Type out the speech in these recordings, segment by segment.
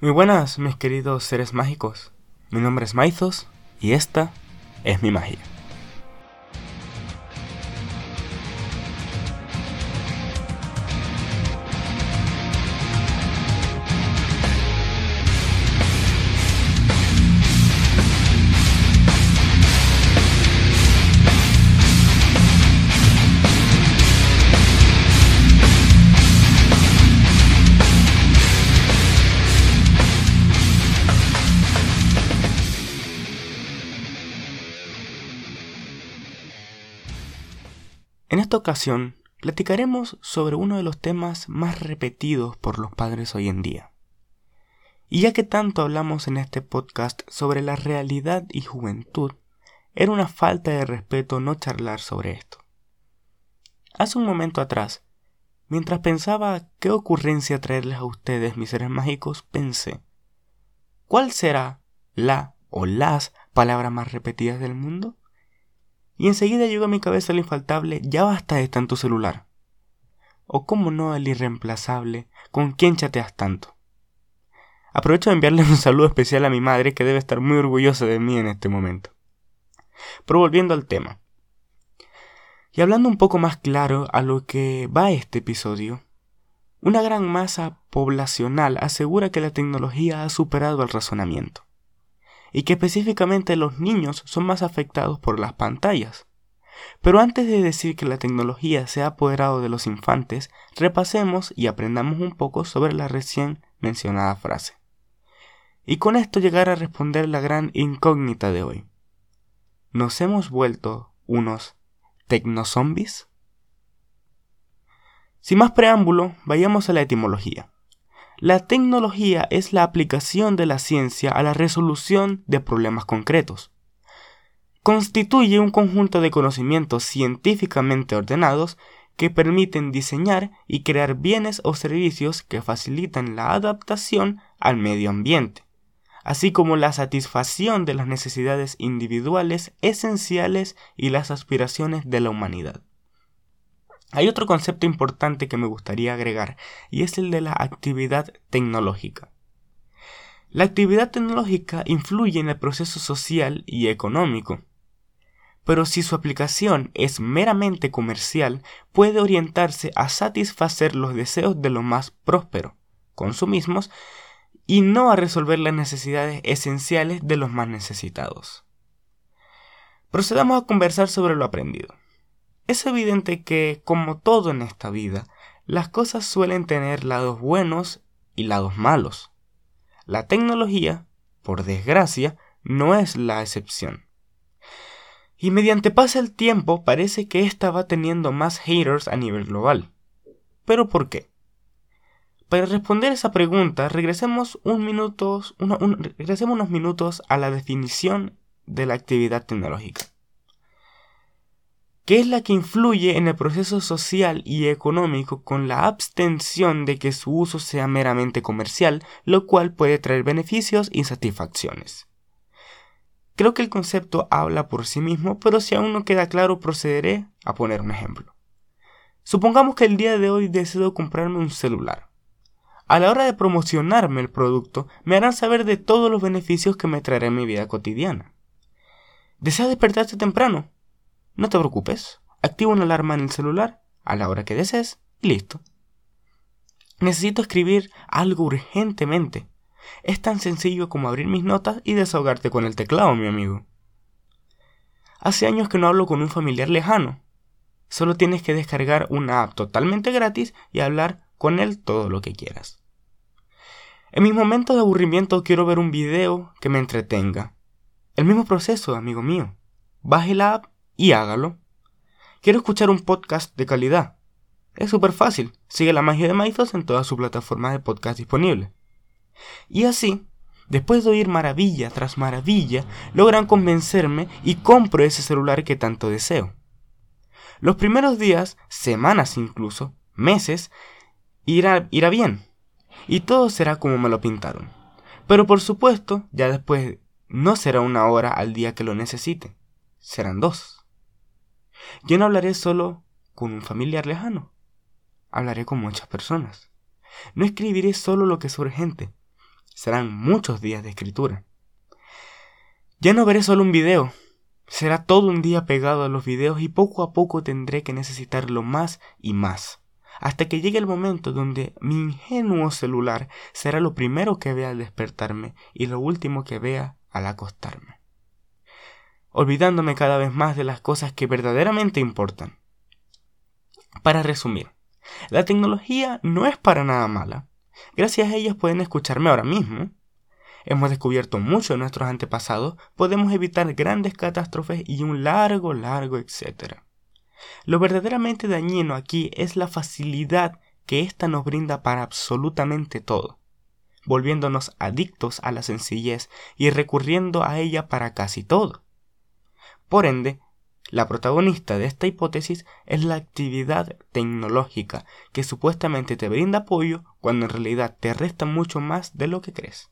Muy buenas, mis queridos seres mágicos. Mi nombre es Maizos y esta es mi magia. En esta ocasión, platicaremos sobre uno de los temas más repetidos por los padres hoy en día. Y ya que tanto hablamos en este podcast sobre la realidad y juventud, era una falta de respeto no charlar sobre esto. Hace un momento atrás, mientras pensaba qué ocurrencia traerles a ustedes mis seres mágicos, pensé, ¿cuál será la o las palabras más repetidas del mundo? Y enseguida llegó a mi cabeza lo infaltable, ya basta de tanto celular. O cómo no el irreemplazable, ¿con quién chateas tanto? Aprovecho de enviarle un saludo especial a mi madre que debe estar muy orgullosa de mí en este momento. Pero volviendo al tema. Y hablando un poco más claro a lo que va este episodio, una gran masa poblacional asegura que la tecnología ha superado el razonamiento y que específicamente los niños son más afectados por las pantallas. Pero antes de decir que la tecnología se ha apoderado de los infantes, repasemos y aprendamos un poco sobre la recién mencionada frase. Y con esto llegar a responder la gran incógnita de hoy. ¿Nos hemos vuelto unos tecnozombies? Sin más preámbulo, vayamos a la etimología. La tecnología es la aplicación de la ciencia a la resolución de problemas concretos. Constituye un conjunto de conocimientos científicamente ordenados que permiten diseñar y crear bienes o servicios que facilitan la adaptación al medio ambiente, así como la satisfacción de las necesidades individuales esenciales y las aspiraciones de la humanidad. Hay otro concepto importante que me gustaría agregar y es el de la actividad tecnológica. La actividad tecnológica influye en el proceso social y económico, pero si su aplicación es meramente comercial, puede orientarse a satisfacer los deseos de los más prósperos, consumismos, y no a resolver las necesidades esenciales de los más necesitados. Procedamos a conversar sobre lo aprendido. Es evidente que, como todo en esta vida, las cosas suelen tener lados buenos y lados malos. La tecnología, por desgracia, no es la excepción. Y mediante pasa el tiempo parece que ésta va teniendo más haters a nivel global. ¿Pero por qué? Para responder esa pregunta, regresemos, regresemos unos minutos a la definición de la actividad tecnológica que es la que influye en el proceso social y económico con la abstención de que su uso sea meramente comercial, lo cual puede traer beneficios y satisfacciones. Creo que el concepto habla por sí mismo, pero si aún no queda claro procederé a poner un ejemplo. Supongamos que el día de hoy deseo comprarme un celular. A la hora de promocionarme el producto, me harán saber de todos los beneficios que me traerá en mi vida cotidiana. ¿Desea despertarse temprano? No te preocupes, activa una alarma en el celular a la hora que desees y listo. Necesito escribir algo urgentemente. Es tan sencillo como abrir mis notas y desahogarte con el teclado, mi amigo. Hace años que no hablo con un familiar lejano. Solo tienes que descargar una app totalmente gratis y hablar con él todo lo que quieras. En mis momentos de aburrimiento quiero ver un video que me entretenga. El mismo proceso, amigo mío. Baje la app y hágalo. Quiero escuchar un podcast de calidad. Es súper fácil. Sigue la magia de Maizos en todas sus plataformas de podcast disponibles. Y así, después de oír maravilla tras maravilla, logran convencerme y compro ese celular que tanto deseo. Los primeros días, semanas incluso, meses, irá, irá bien. Y todo será como me lo pintaron. Pero por supuesto, ya después no será una hora al día que lo necesite. Serán dos. Yo no hablaré solo con un familiar lejano. Hablaré con muchas personas. No escribiré solo lo que es urgente. serán muchos días de escritura. Ya no veré solo un video, será todo un día pegado a los videos y poco a poco tendré que necesitarlo más y más, hasta que llegue el momento donde mi ingenuo celular será lo primero que vea al despertarme y lo último que vea al acostarme, olvidándome cada vez más de las cosas que verdaderamente importan. Para resumir, la tecnología no es para nada mala. Gracias a ellas pueden escucharme ahora mismo. Hemos descubierto mucho de nuestros antepasados, podemos evitar grandes catástrofes y un largo, largo, etcétera. Lo verdaderamente dañino aquí es la facilidad que ésta nos brinda para absolutamente todo, volviéndonos adictos a la sencillez y recurriendo a ella para casi todo. Por ende, la protagonista de esta hipótesis es la actividad tecnológica que supuestamente te brinda apoyo cuando en realidad te resta mucho más de lo que crees.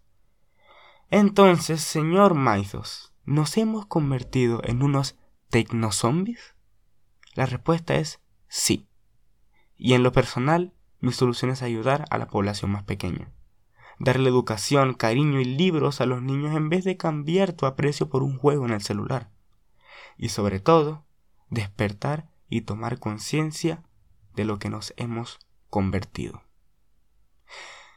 Entonces, señor Maizos, ¿nos hemos convertido en unos tecnozombies? La respuesta es sí. Y en lo personal, mi solución es ayudar a la población más pequeña. Darle educación, cariño y libros a los niños en vez de cambiar tu aprecio por un juego en el celular y sobre todo despertar y tomar conciencia de lo que nos hemos convertido.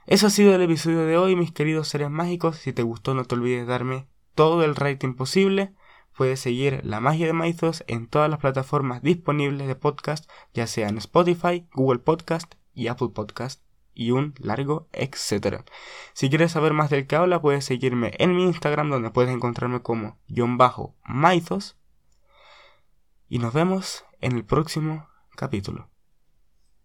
Eso ha sido el episodio de hoy, mis queridos seres mágicos. Si te gustó, no te olvides darme todo el rating posible. Puedes seguir La Magia de Maizos en todas las plataformas disponibles de podcast, ya sea en Spotify, Google Podcast y Apple Podcast y un largo etcétera. Si quieres saber más del que habla, puedes seguirme en mi Instagram donde puedes encontrarme como John Bajo Maizos y nos vemos en el próximo capítulo.